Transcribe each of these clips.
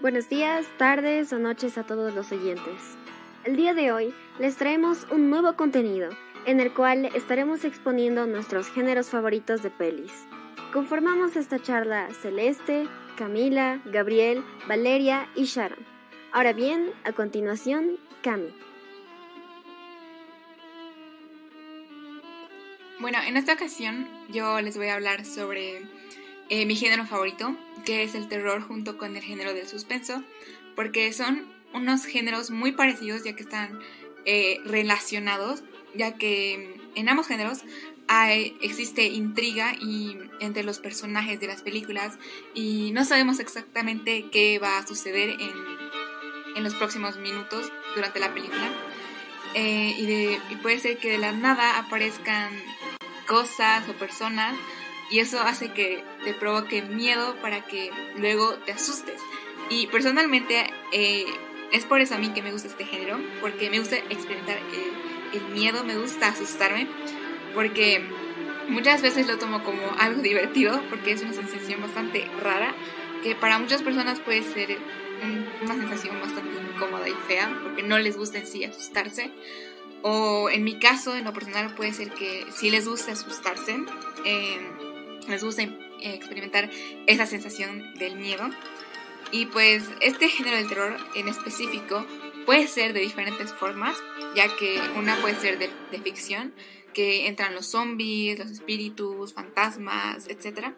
Buenos días, tardes o noches a todos los oyentes. El día de hoy les traemos un nuevo contenido en el cual estaremos exponiendo nuestros géneros favoritos de pelis. Conformamos esta charla Celeste, Camila, Gabriel, Valeria y Sharon. Ahora bien, a continuación, Cami. Bueno, en esta ocasión yo les voy a hablar sobre eh, mi género favorito, que es el terror junto con el género del suspenso, porque son unos géneros muy parecidos ya que están eh, relacionados, ya que en ambos géneros hay, existe intriga y entre los personajes de las películas y no sabemos exactamente qué va a suceder en, en los próximos minutos durante la película. Eh, y, de, y puede ser que de la nada aparezcan cosas o personas y eso hace que te provoque miedo para que luego te asustes. Y personalmente eh, es por eso a mí que me gusta este género, porque me gusta experimentar el, miedo, me gusta asustarme, porque muchas veces lo tomo como algo divertido, porque es una sensación bastante rara, que para muchas personas puede ser una sensación bastante incómoda y fea, porque no les gusta en sí asustarse. O en mi caso, en lo personal, puede ser que sí les gusta asustarse. Eh, les gusta experimentar esa sensación del miedo. Y pues este género del terror en específico puede ser de diferentes formas, ya que una puede ser de, ficción, que entran los zombies, los espíritus, fantasmas, etc.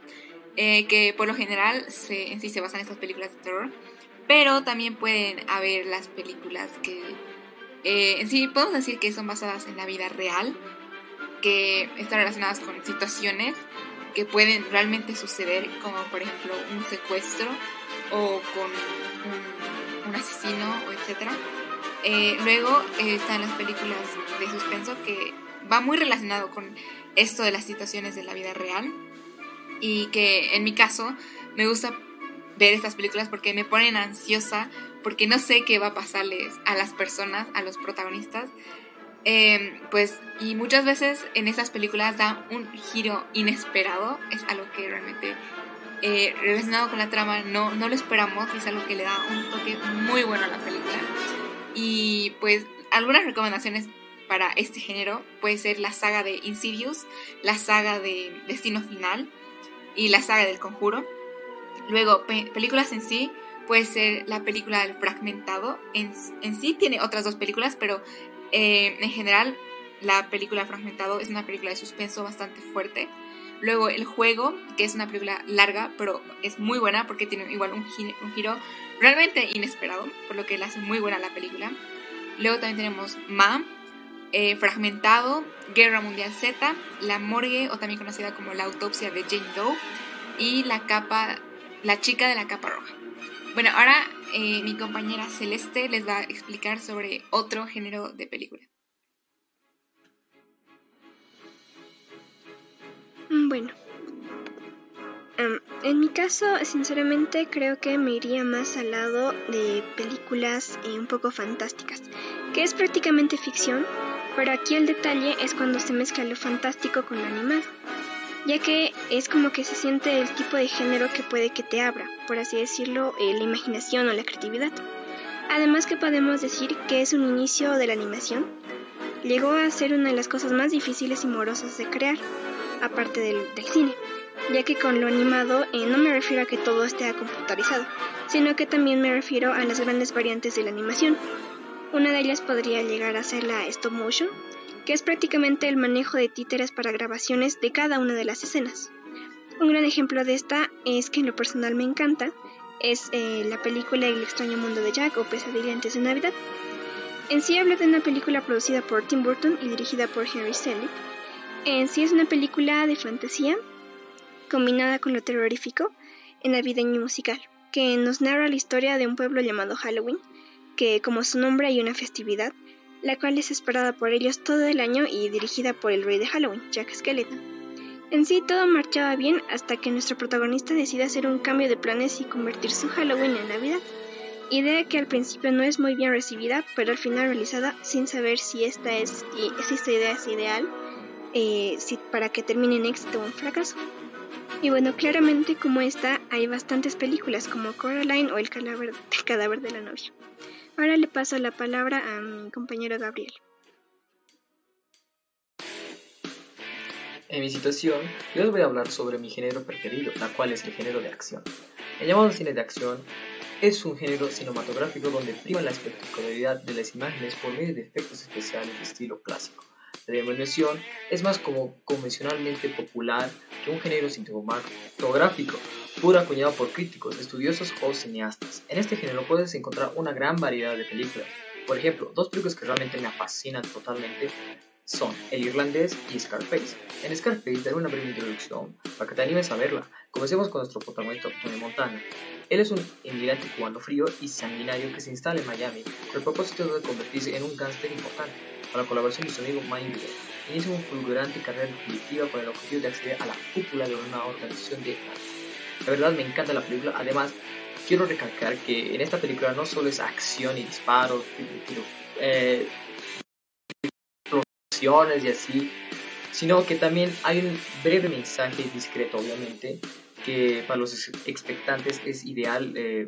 Eh, que por lo general se, en sí se basan en estas películas de terror. Pero también pueden haber las películas que eh, en sí podemos decir que son basadas en la vida real, que están relacionadas con situaciones que pueden realmente suceder, como por ejemplo un secuestro o con un, asesino, o etc. Eh, luego eh, están las películas de suspenso que va muy relacionado con esto de las situaciones de la vida real y que en mi caso me gusta ver estas películas porque me ponen ansiosa porque no sé qué va a pasarles a las personas, a los protagonistas Em, pues, y muchas veces en esas películas da un giro inesperado, es algo que realmente eh, relacionado con la trama no, no lo esperamos y es algo que le da un toque muy bueno a la película. Y pues algunas recomendaciones para este género puede ser la saga de Insidious, la saga de Destino Final y la saga del Conjuro. Luego, películas en sí, puede ser la película del Fragmentado. En, en sí tiene otras dos películas, pero eh, en general, la película Fragmentado es una película de suspenso bastante fuerte. Luego El Juego, que es una película larga, pero es muy buena porque tiene igual un, giro, realmente inesperado, por lo que la hace muy buena la película. Luego también tenemos Ma, eh, Fragmentado, Guerra Mundial Z, La Morgue, o también conocida como La Autopsia de Jane Doe, y La Capa, La Chica de la Capa Roja. Bueno, ahora eh, mi compañera Celeste les va a explicar sobre otro género de película. Mm, bueno, en mi caso, sinceramente creo que me iría más al lado de películas eh, un poco fantásticas, que es prácticamente ficción, pero aquí el detalle es cuando se mezcla lo fantástico con lo animado ya que es como que se siente el tipo de género que puede que te abra, por así decirlo, eh, la imaginación o la creatividad. Además que podemos decir que es un inicio de la animación. Llegó a ser una de las cosas más difíciles y morosas de crear, aparte del, cine, ya que con lo animado eh, no me refiero a que todo esté computarizado, sino que también me refiero a las grandes variantes de la animación. Una de ellas podría llegar a ser la stop motion, que es prácticamente el manejo de títeres para grabaciones de cada una de las escenas. Un gran ejemplo de esta es que en lo personal me encanta, es eh, la película El extraño mundo de Jack o Pesadilla antes de Navidad. En sí habla de una película producida por Tim Burton y dirigida por Henry Selick. En sí es una película de fantasía combinada con lo terrorífico en navideño musical, que nos narra la historia de un pueblo llamado Halloween, que como su nombre hay una festividad la cual es esperada por ellos todo el año y dirigida por el rey de Halloween, Jack Skellington. En sí todo marchaba bien hasta que nuestro protagonista decide hacer un cambio de planes y convertir su Halloween en Navidad, idea que al principio no es muy bien recibida, pero al final realizada sin saber si esta, es, si esta idea es ideal eh, si, para que termine en éxito o un fracaso. Y bueno, claramente como esta hay bastantes películas como Coraline o el cadáver de la novia. Ahora le paso la palabra a mi compañero Gabriel. En mi situación, yo les voy a hablar sobre mi género preferido, la cual es el género de acción. El llamado cine de acción es un género cinematográfico donde prima la espectacularidad de las imágenes por medio de efectos especiales de estilo clásico. La denominación es más como convencionalmente popular que un género cinematográfico, pura acuñado por críticos, estudiosos o cineastas. En este género puedes encontrar una gran variedad de películas. Por ejemplo, dos películas que realmente me fascinan totalmente son El Irlandés y Scarface. En Scarface daré una breve introducción para que te animes a verla. Comencemos con nuestro protagonista Tony Montana. Él es un inmigrante cubano frío y sanguinario que se instala en Miami con el propósito de convertirse en un gángster importante. Con la colaboración de su amigo Mike inicia una fulgurante carrera definitiva con el objetivo de acceder a la cúpula de una organización de La verdad me encanta la película, además quiero recalcar que en esta película no solo es acción y disparos, eh, y así, sino que también hay un breve mensaje discreto, obviamente, que para los expectantes es ideal eh,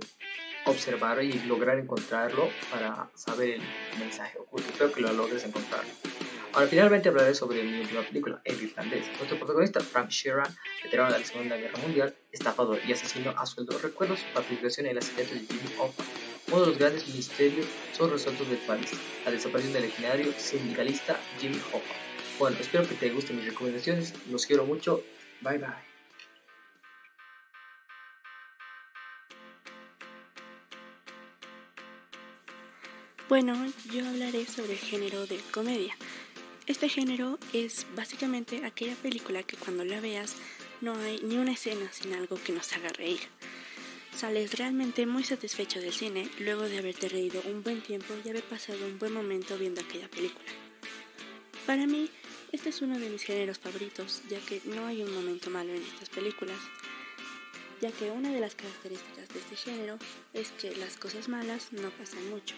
observar y lograr encontrarlo para saber el mensaje oculto. Espero que lo logres encontrar. Ahora, finalmente hablaré sobre mi última película, El Irlandés. Nuestro protagonista, Frank Sheeran, veterano de la Segunda Guerra Mundial, estafador y asesino a sueldo, recuerda su participación en el asesinato de Jimmy Hoffa. Uno de los grandes misterios son resueltos del país, la desaparición del legendario sindicalista Jimmy Hoffa. Bueno, espero que te gusten mis recomendaciones, los quiero mucho, bye bye. Bueno, yo hablaré sobre el género de comedia. Este género es básicamente aquella película que cuando la veas no hay ni una escena sin algo que nos haga reír. Sales realmente muy satisfecho del cine luego de haberte reído un buen tiempo y haber pasado un buen momento viendo aquella película. Para mí, este es uno de mis géneros favoritos, ya que no hay un momento malo en estas películas, ya que una de las características de este género es que las cosas malas no pasan mucho,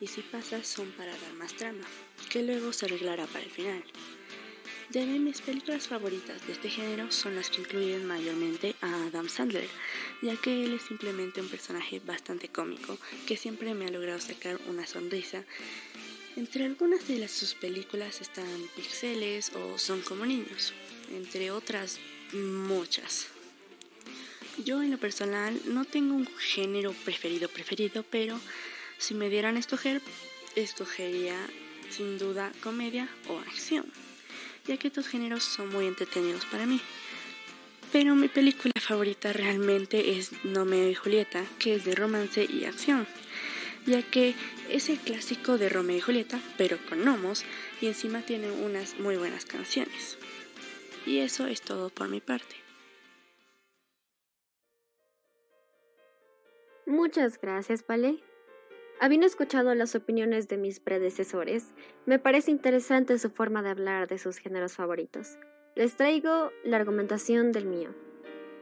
y si pasan son para dar más trama, que luego se arreglará para el final. De mis películas favoritas de este género son las que incluyen mayormente a Adam Sandler, ya que él es simplemente un personaje bastante cómico que siempre me ha logrado sacar una sonrisa. Entre algunas de sus películas están Pixeles o Son como niños, entre otras muchas. Yo en lo personal no tengo un género preferido preferido, pero si me dieran a escoger, escogería sin duda comedia o acción ya que estos géneros son muy entretenidos para mí. Pero mi película favorita realmente es Nomeo y Julieta, que es de romance y acción, ya que es el clásico de Romeo y Julieta, pero con gnomos, y encima tiene unas muy buenas canciones. Y eso es todo por mi parte. Muchas gracias, Pale. Habiendo escuchado las opiniones de mis predecesores, me parece interesante su forma de hablar de sus géneros favoritos. Les traigo la argumentación del mío.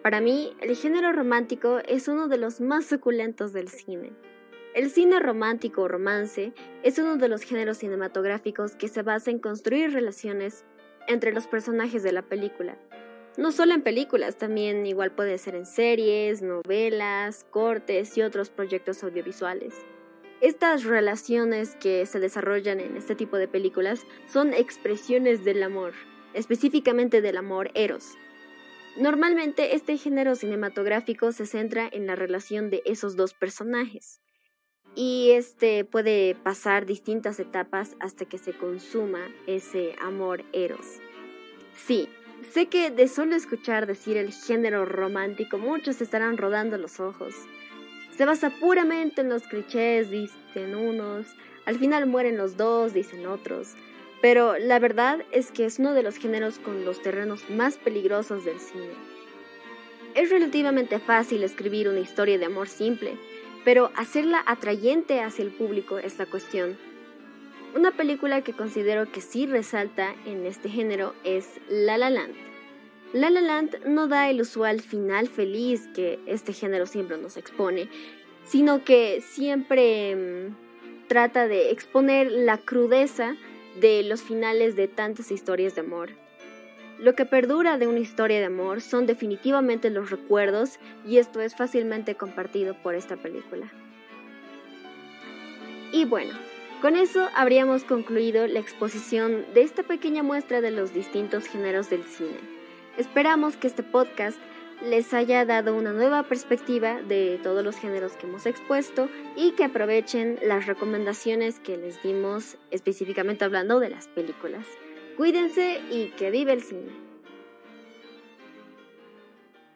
Para mí, el género romántico es uno de los más suculentos del cine. El cine romántico o romance es uno de los géneros cinematográficos que se basa en construir relaciones entre los personajes de la película. No solo en películas, también igual puede ser en series, novelas, cortes y otros proyectos audiovisuales. Estas relaciones que se desarrollan en este tipo de películas son expresiones del amor, específicamente del amor eros. Normalmente este género cinematográfico se centra en la relación de esos dos personajes y este puede pasar distintas etapas hasta que se consuma ese amor eros. Sí, sé que de solo escuchar decir el género romántico muchos estarán rodando los ojos. Se basa puramente en los clichés, dicen unos, al final mueren los dos, dicen otros, pero la verdad es que es uno de los géneros con los terrenos más peligrosos del cine. Es relativamente fácil escribir una historia de amor simple, pero hacerla atrayente hacia el público es la cuestión. Una película que considero que sí resalta en este género es La La Land. La La Land no da el usual final feliz que este género siempre nos expone, sino que siempre mm, trata de exponer la crudeza de los finales de tantas historias de amor. Lo que perdura de una historia de amor son definitivamente los recuerdos y esto es fácilmente compartido por esta película. Y bueno, con eso habríamos concluido la exposición de esta pequeña muestra de los distintos géneros del cine. Esperamos que este podcast les haya dado una nueva perspectiva de todos los géneros que hemos expuesto y que aprovechen las recomendaciones que les dimos específicamente hablando de las películas. Cuídense y que vive el cine.